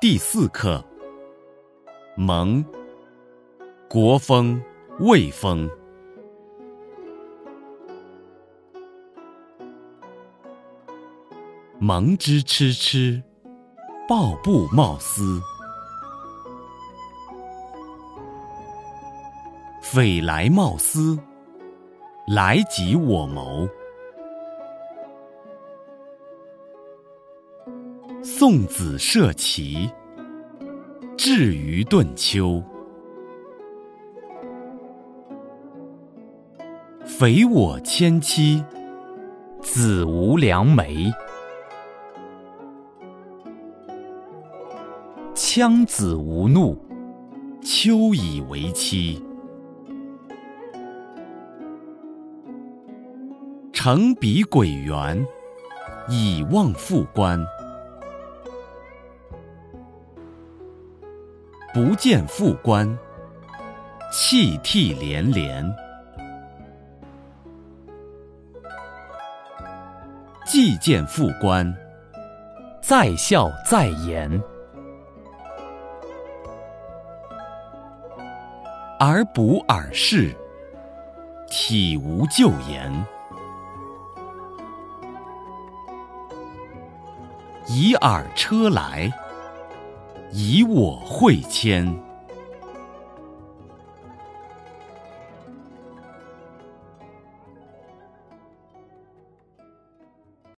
第四课，蒙，国风，魏风。蒙之蚩蚩，抱布贸丝。匪来贸丝，来即我谋。送子涉淇，至于顿丘。匪我牵妻，子无良媒。羌子无怒，丘以为期。乘彼轨原，以望复关。不见复关，泣涕连连。既见复关，在笑在颜。而补尔视，体无咎言。以尔车来，以我会迁。